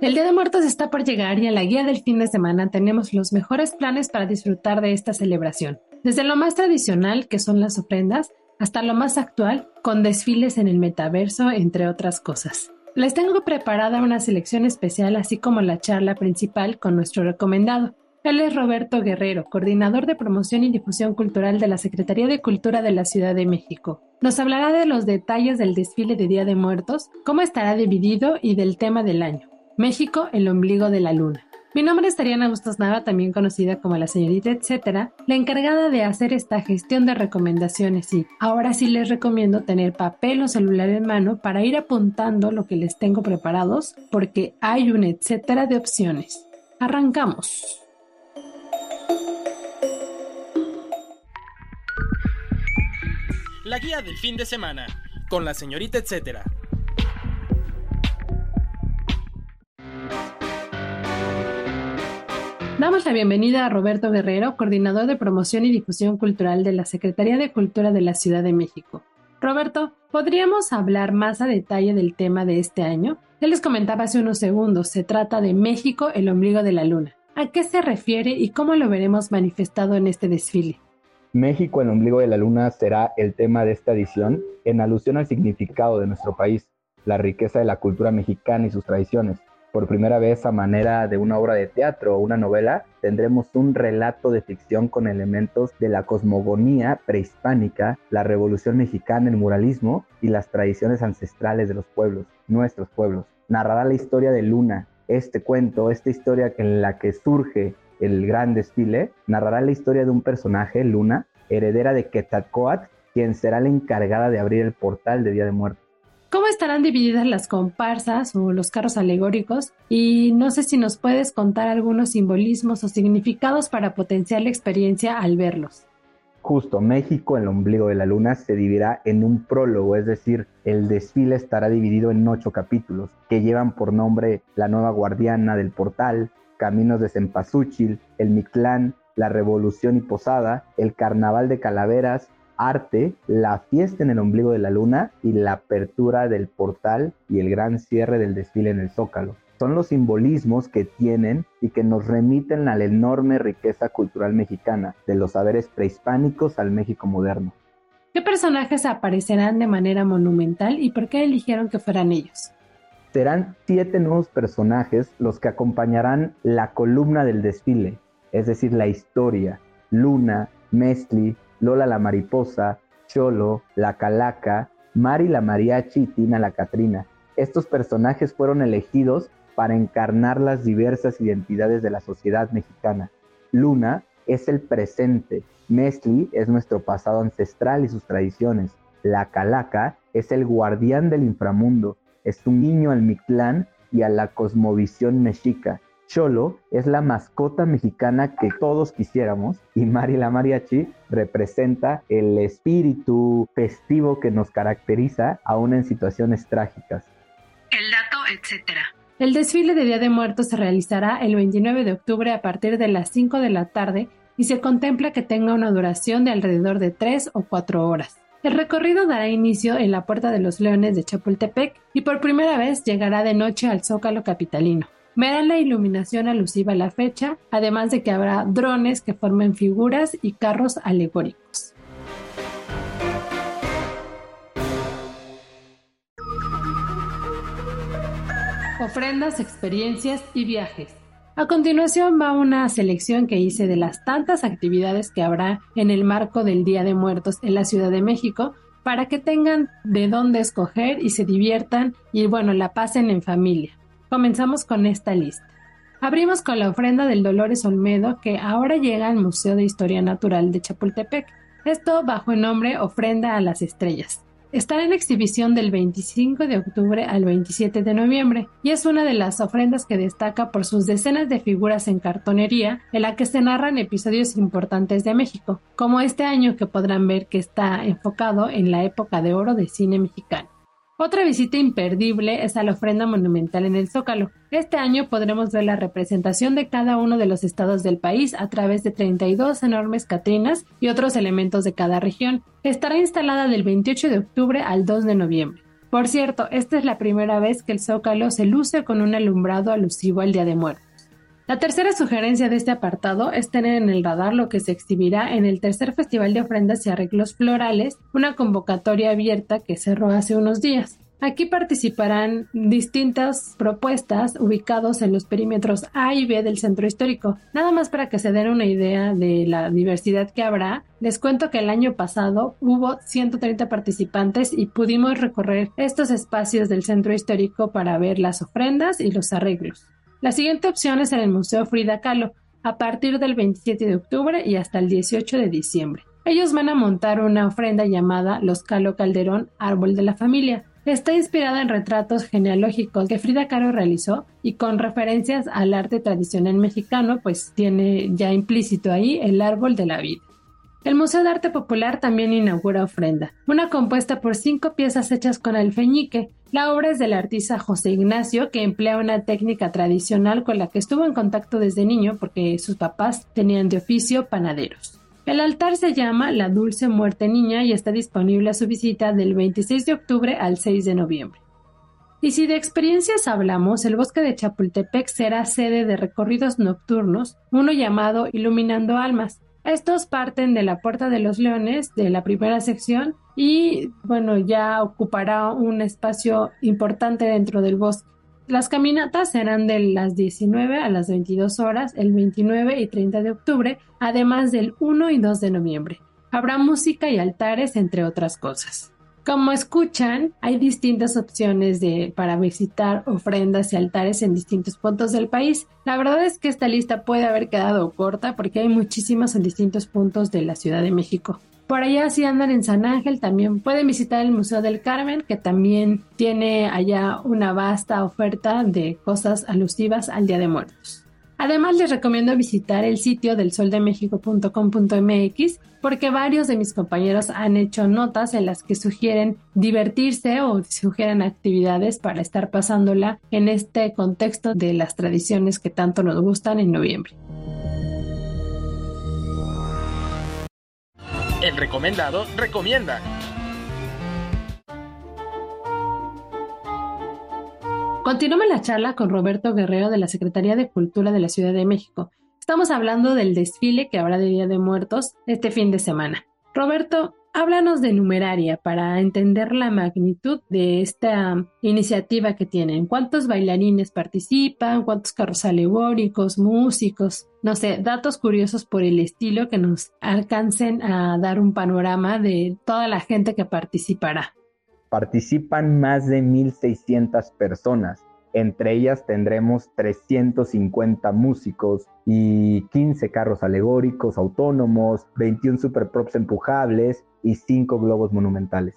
El Día de Muertos está por llegar y en la guía del fin de semana tenemos los mejores planes para disfrutar de esta celebración. Desde lo más tradicional, que son las ofrendas, hasta lo más actual, con desfiles en el metaverso, entre otras cosas. Les tengo preparada una selección especial, así como la charla principal con nuestro recomendado. Él es Roberto Guerrero, coordinador de promoción y difusión cultural de la Secretaría de Cultura de la Ciudad de México. Nos hablará de los detalles del desfile de Día de Muertos, cómo estará dividido y del tema del año. México, el ombligo de la luna. Mi nombre es Tariana Bustos Nava, también conocida como la señorita etcétera, la encargada de hacer esta gestión de recomendaciones y ahora sí les recomiendo tener papel o celular en mano para ir apuntando lo que les tengo preparados porque hay un etcétera de opciones. Arrancamos. La guía del fin de semana con la señorita etcétera. Damos la bienvenida a Roberto Guerrero, coordinador de promoción y difusión cultural de la Secretaría de Cultura de la Ciudad de México. Roberto, ¿podríamos hablar más a detalle del tema de este año? Él les comentaba hace unos segundos, se trata de México, el ombligo de la luna. ¿A qué se refiere y cómo lo veremos manifestado en este desfile? México, el ombligo de la luna será el tema de esta edición en alusión al significado de nuestro país, la riqueza de la cultura mexicana y sus tradiciones por primera vez a manera de una obra de teatro o una novela, tendremos un relato de ficción con elementos de la cosmogonía prehispánica, la revolución mexicana, el muralismo y las tradiciones ancestrales de los pueblos, nuestros pueblos. Narrará la historia de Luna. Este cuento, esta historia en la que surge el gran desfile, narrará la historia de un personaje, Luna, heredera de Quetzalcoatl, quien será la encargada de abrir el portal de Día de Muertos. ¿Cómo estarán divididas las comparsas o los carros alegóricos? Y no sé si nos puedes contar algunos simbolismos o significados para potenciar la experiencia al verlos. Justo, México, el ombligo de la luna, se dividirá en un prólogo, es decir, el desfile estará dividido en ocho capítulos, que llevan por nombre La Nueva Guardiana del Portal, Caminos de Cempasúchil, El Mictlán, La Revolución y Posada, El Carnaval de Calaveras, arte, la fiesta en el ombligo de la luna y la apertura del portal y el gran cierre del desfile en el zócalo. Son los simbolismos que tienen y que nos remiten a la enorme riqueza cultural mexicana, de los saberes prehispánicos al México moderno. ¿Qué personajes aparecerán de manera monumental y por qué eligieron que fueran ellos? Serán siete nuevos personajes los que acompañarán la columna del desfile, es decir, la historia, Luna, Mestli, Lola la mariposa, Cholo, la calaca, Mari la mariachi y Tina la catrina. Estos personajes fueron elegidos para encarnar las diversas identidades de la sociedad mexicana. Luna es el presente, Mesli es nuestro pasado ancestral y sus tradiciones. La calaca es el guardián del inframundo, es un niño al Mictlán y a la cosmovisión mexica. Cholo es la mascota mexicana que todos quisiéramos y Mari la Mariachi representa el espíritu festivo que nos caracteriza aún en situaciones trágicas. El dato, etcétera. El desfile de Día de Muertos se realizará el 29 de octubre a partir de las 5 de la tarde y se contempla que tenga una duración de alrededor de 3 o 4 horas. El recorrido dará inicio en la Puerta de los Leones de Chapultepec y por primera vez llegará de noche al Zócalo Capitalino. Verán la iluminación alusiva a la fecha, además de que habrá drones que formen figuras y carros alegóricos. Ofrendas, experiencias y viajes. A continuación va una selección que hice de las tantas actividades que habrá en el marco del Día de Muertos en la Ciudad de México para que tengan de dónde escoger y se diviertan y bueno, la pasen en familia. Comenzamos con esta lista. Abrimos con la ofrenda del Dolores Olmedo que ahora llega al Museo de Historia Natural de Chapultepec. Esto bajo el nombre Ofrenda a las Estrellas. estará en exhibición del 25 de octubre al 27 de noviembre y es una de las ofrendas que destaca por sus decenas de figuras en cartonería en la que se narran episodios importantes de México, como este año que podrán ver que está enfocado en la época de oro de cine mexicano. Otra visita imperdible es a la ofrenda monumental en el Zócalo. Este año podremos ver la representación de cada uno de los estados del país a través de 32 enormes catrinas y otros elementos de cada región. Estará instalada del 28 de octubre al 2 de noviembre. Por cierto, esta es la primera vez que el Zócalo se luce con un alumbrado alusivo al Día de Muertos. La tercera sugerencia de este apartado es tener en el radar lo que se exhibirá en el tercer Festival de Ofrendas y Arreglos Florales, una convocatoria abierta que cerró hace unos días. Aquí participarán distintas propuestas ubicados en los perímetros A y B del centro histórico. Nada más para que se den una idea de la diversidad que habrá, les cuento que el año pasado hubo 130 participantes y pudimos recorrer estos espacios del centro histórico para ver las ofrendas y los arreglos. La siguiente opción es en el Museo Frida Kahlo, a partir del 27 de octubre y hasta el 18 de diciembre. Ellos van a montar una ofrenda llamada Los Kahlo Calderón Árbol de la Familia. Está inspirada en retratos genealógicos que Frida Kahlo realizó y con referencias al arte tradicional mexicano, pues tiene ya implícito ahí el árbol de la vida. El Museo de Arte Popular también inaugura Ofrenda, una compuesta por cinco piezas hechas con alfeñique. La obra es del artista José Ignacio, que emplea una técnica tradicional con la que estuvo en contacto desde niño porque sus papás tenían de oficio panaderos. El altar se llama La Dulce Muerte Niña y está disponible a su visita del 26 de octubre al 6 de noviembre. Y si de experiencias hablamos, el bosque de Chapultepec será sede de recorridos nocturnos, uno llamado Iluminando Almas, estos parten de la Puerta de los Leones, de la primera sección, y bueno, ya ocupará un espacio importante dentro del bosque. Las caminatas serán de las 19 a las 22 horas el 29 y 30 de octubre, además del 1 y 2 de noviembre. Habrá música y altares, entre otras cosas. Como escuchan, hay distintas opciones de, para visitar ofrendas y altares en distintos puntos del país. La verdad es que esta lista puede haber quedado corta porque hay muchísimas en distintos puntos de la Ciudad de México. Por allá si andan en San Ángel también pueden visitar el Museo del Carmen que también tiene allá una vasta oferta de cosas alusivas al Día de Muertos. Además, les recomiendo visitar el sitio del soldemexico.com.mx porque varios de mis compañeros han hecho notas en las que sugieren divertirse o sugieren actividades para estar pasándola en este contexto de las tradiciones que tanto nos gustan en noviembre. El recomendado recomienda. Continuamos la charla con Roberto Guerrero de la Secretaría de Cultura de la Ciudad de México. Estamos hablando del desfile que habrá de Día de Muertos este fin de semana. Roberto, háblanos de numeraria para entender la magnitud de esta iniciativa que tienen. ¿Cuántos bailarines participan? ¿Cuántos carros alegóricos? ¿Músicos? No sé, datos curiosos por el estilo que nos alcancen a dar un panorama de toda la gente que participará. Participan más de 1.600 personas. Entre ellas tendremos 350 músicos y 15 carros alegóricos autónomos, 21 superprops empujables y 5 globos monumentales.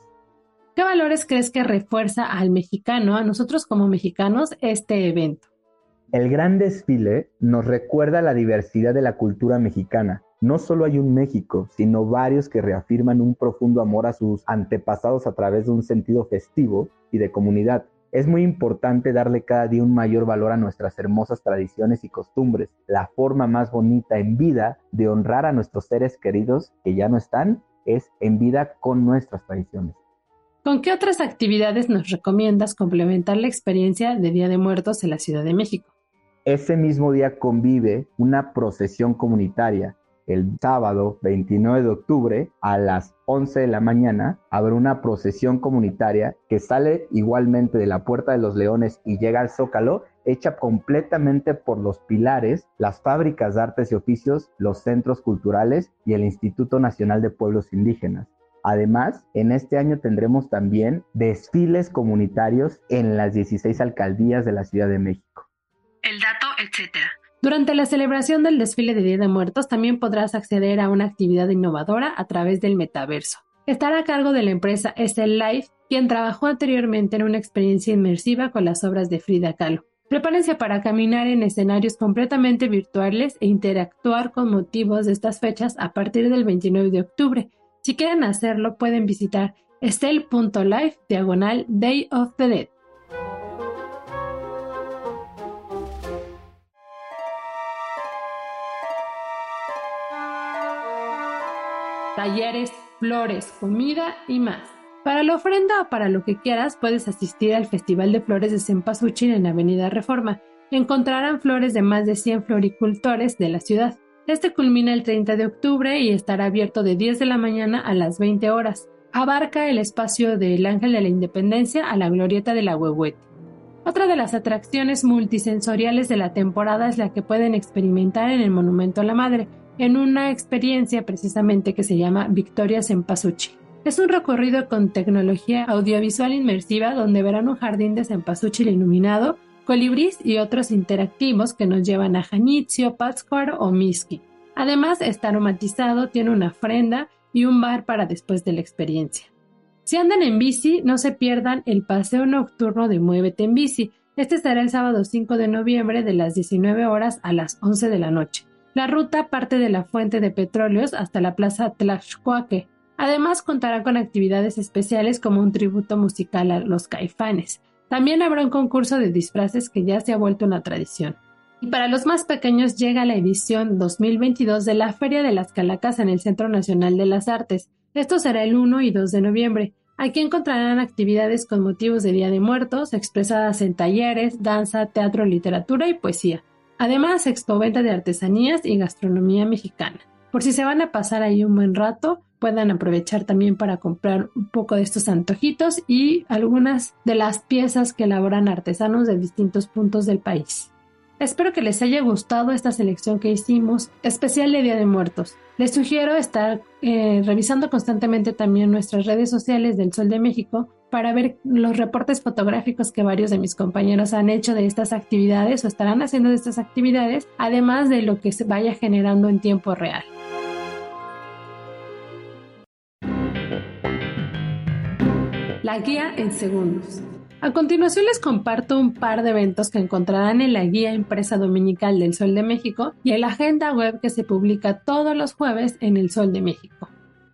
¿Qué valores crees que refuerza al mexicano, a nosotros como mexicanos, este evento? El gran desfile nos recuerda la diversidad de la cultura mexicana, no solo hay un México, sino varios que reafirman un profundo amor a sus antepasados a través de un sentido festivo y de comunidad. Es muy importante darle cada día un mayor valor a nuestras hermosas tradiciones y costumbres. La forma más bonita en vida de honrar a nuestros seres queridos que ya no están es en vida con nuestras tradiciones. ¿Con qué otras actividades nos recomiendas complementar la experiencia de Día de Muertos en la Ciudad de México? Ese mismo día convive una procesión comunitaria el sábado 29 de octubre a las 11 de la mañana habrá una procesión comunitaria que sale igualmente de la Puerta de los Leones y llega al Zócalo, hecha completamente por los pilares, las fábricas de artes y oficios, los centros culturales y el Instituto Nacional de Pueblos Indígenas. Además, en este año tendremos también desfiles comunitarios en las 16 alcaldías de la Ciudad de México. El dato, etcétera. Durante la celebración del desfile de Día de Muertos también podrás acceder a una actividad innovadora a través del metaverso. estará a cargo de la empresa SL Life, quien trabajó anteriormente en una experiencia inmersiva con las obras de Frida Kahlo. Prepárense para caminar en escenarios completamente virtuales e interactuar con motivos de estas fechas a partir del 29 de octubre. Si quieren hacerlo, pueden visitar estel.life diagonal Day of the Dead. Talleres, flores, comida y más. Para la ofrenda o para lo que quieras, puedes asistir al Festival de Flores de Cempasúchil en Avenida Reforma. Encontrarán flores de más de 100 floricultores de la ciudad. Este culmina el 30 de octubre y estará abierto de 10 de la mañana a las 20 horas. Abarca el espacio del Ángel de la Independencia a la Glorieta de la Huehuete. Otra de las atracciones multisensoriales de la temporada es la que pueden experimentar en el Monumento a la Madre, en una experiencia precisamente que se llama Victorias en. Es un recorrido con tecnología audiovisual inmersiva donde verán un jardín de cempasúchil iluminado, colibrís y otros interactivos que nos llevan a Janitzio, Pátzcuaro o Miski. Además, está aromatizado, tiene una ofrenda y un bar para después de la experiencia. Si andan en bici, no se pierdan el paseo nocturno de Muévete en Bici. Este estará el sábado 5 de noviembre de las 19 horas a las 11 de la noche. La ruta parte de la fuente de petróleos hasta la plaza Tlaxcuaque, Además contará con actividades especiales como un tributo musical a los caifanes. También habrá un concurso de disfraces que ya se ha vuelto una tradición. Y para los más pequeños llega la edición 2022 de la Feria de las Calacas en el Centro Nacional de las Artes. Esto será el 1 y 2 de noviembre. Aquí encontrarán actividades con motivos de Día de Muertos, expresadas en talleres, danza, teatro, literatura y poesía. Además, expoventa de artesanías y gastronomía mexicana. Por si se van a pasar ahí un buen rato, puedan aprovechar también para comprar un poco de estos antojitos y algunas de las piezas que elaboran artesanos de distintos puntos del país. Espero que les haya gustado esta selección que hicimos, especial de Día de Muertos. Les sugiero estar eh, revisando constantemente también nuestras redes sociales del Sol de México para ver los reportes fotográficos que varios de mis compañeros han hecho de estas actividades o estarán haciendo de estas actividades, además de lo que se vaya generando en tiempo real. La guía en segundos. A continuación les comparto un par de eventos que encontrarán en la guía impresa dominical del Sol de México y en la agenda web que se publica todos los jueves en el Sol de México.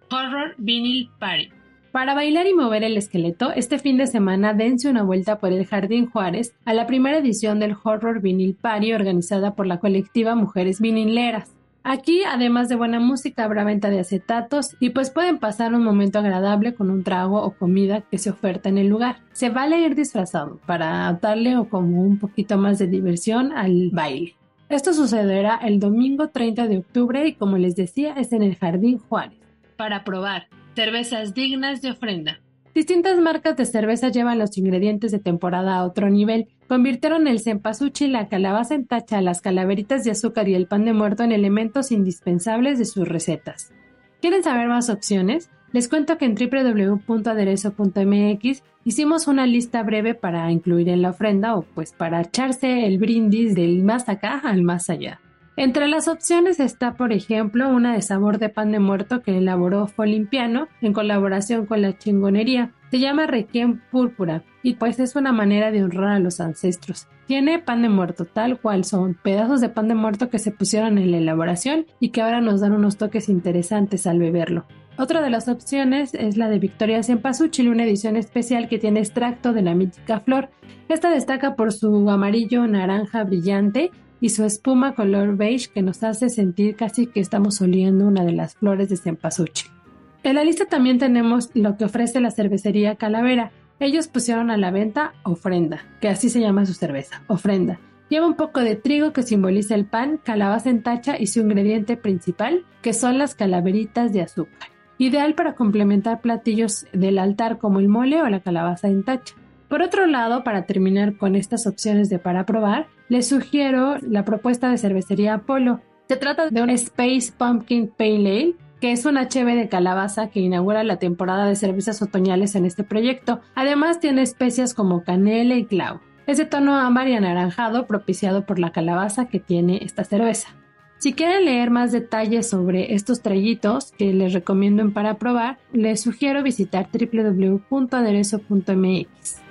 Horror Vinyl Party. Para bailar y mover el esqueleto, este fin de semana dense una vuelta por el Jardín Juárez a la primera edición del Horror Vinyl Party organizada por la colectiva Mujeres Vinileras. Aquí, además de buena música, habrá venta de acetatos y pues pueden pasar un momento agradable con un trago o comida que se oferta en el lugar. Se vale ir disfrazado para darle o como un poquito más de diversión al baile. Esto sucederá el domingo 30 de octubre y como les decía es en el Jardín Juárez. Para probar, cervezas dignas de ofrenda. Distintas marcas de cerveza llevan los ingredientes de temporada a otro nivel. Convirtieron el cempasúchil, la calabaza en tacha, las calaveritas de azúcar y el pan de muerto en elementos indispensables de sus recetas. ¿Quieren saber más opciones? Les cuento que en www.aderezo.mx hicimos una lista breve para incluir en la ofrenda o pues para echarse el brindis del más acá al más allá. Entre las opciones está, por ejemplo, una de sabor de pan de muerto que elaboró Folimpiano en colaboración con la chingonería. Se llama Requiem Púrpura y pues es una manera de honrar a los ancestros. Tiene pan de muerto tal cual son pedazos de pan de muerto que se pusieron en la elaboración y que ahora nos dan unos toques interesantes al beberlo. Otra de las opciones es la de Victoria Cempasúchil, una edición especial que tiene extracto de la mítica flor. Esta destaca por su amarillo naranja brillante y su espuma color beige que nos hace sentir casi que estamos oliendo una de las flores de cempasúchil. En la lista también tenemos lo que ofrece la cervecería Calavera. Ellos pusieron a la venta ofrenda, que así se llama su cerveza, ofrenda. Lleva un poco de trigo que simboliza el pan, calabaza en tacha y su ingrediente principal, que son las calaveritas de azúcar. Ideal para complementar platillos del altar como el mole o la calabaza en tacha. Por otro lado, para terminar con estas opciones de para probar, les sugiero la propuesta de cervecería Apolo. Se trata de un Space Pumpkin Pale Ale, que es un HB de calabaza que inaugura la temporada de cervezas otoñales en este proyecto. Además tiene especias como canela y clavo. Es de tono ámbar y anaranjado propiciado por la calabaza que tiene esta cerveza. Si quieren leer más detalles sobre estos trayitos que les recomiendo para probar, les sugiero visitar www.aderezo.mx.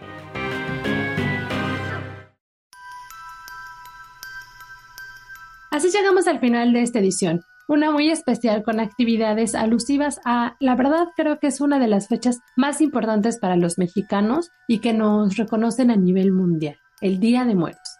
Así llegamos al final de esta edición, una muy especial con actividades alusivas a, la verdad creo que es una de las fechas más importantes para los mexicanos y que nos reconocen a nivel mundial, el Día de Muertos.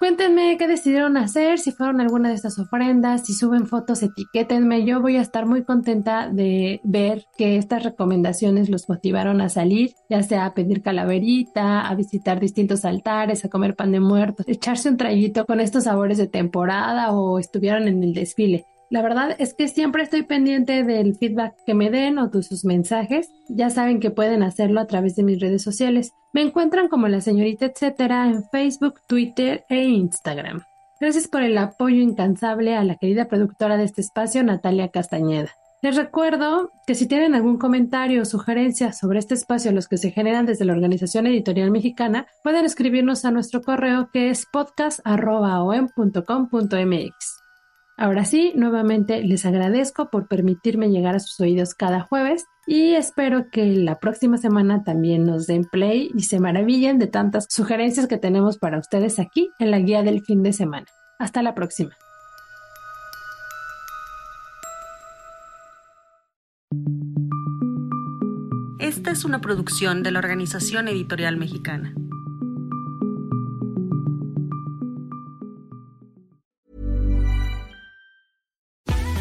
Cuéntenme qué decidieron hacer, si fueron alguna de estas ofrendas, si suben fotos, etiquétenme. Yo voy a estar muy contenta de ver que estas recomendaciones los motivaron a salir, ya sea a pedir calaverita, a visitar distintos altares, a comer pan de muertos, echarse un traguito con estos sabores de temporada o estuvieron en el desfile. La verdad es que siempre estoy pendiente del feedback que me den o de sus mensajes. Ya saben que pueden hacerlo a través de mis redes sociales. Me encuentran como la señorita etcétera en Facebook, Twitter e Instagram. Gracias por el apoyo incansable a la querida productora de este espacio, Natalia Castañeda. Les recuerdo que si tienen algún comentario o sugerencia sobre este espacio, los que se generan desde la Organización Editorial Mexicana, pueden escribirnos a nuestro correo que es podcast.om.com.mx. Ahora sí, nuevamente les agradezco por permitirme llegar a sus oídos cada jueves y espero que la próxima semana también nos den play y se maravillen de tantas sugerencias que tenemos para ustedes aquí en la guía del fin de semana. Hasta la próxima. Esta es una producción de la Organización Editorial Mexicana.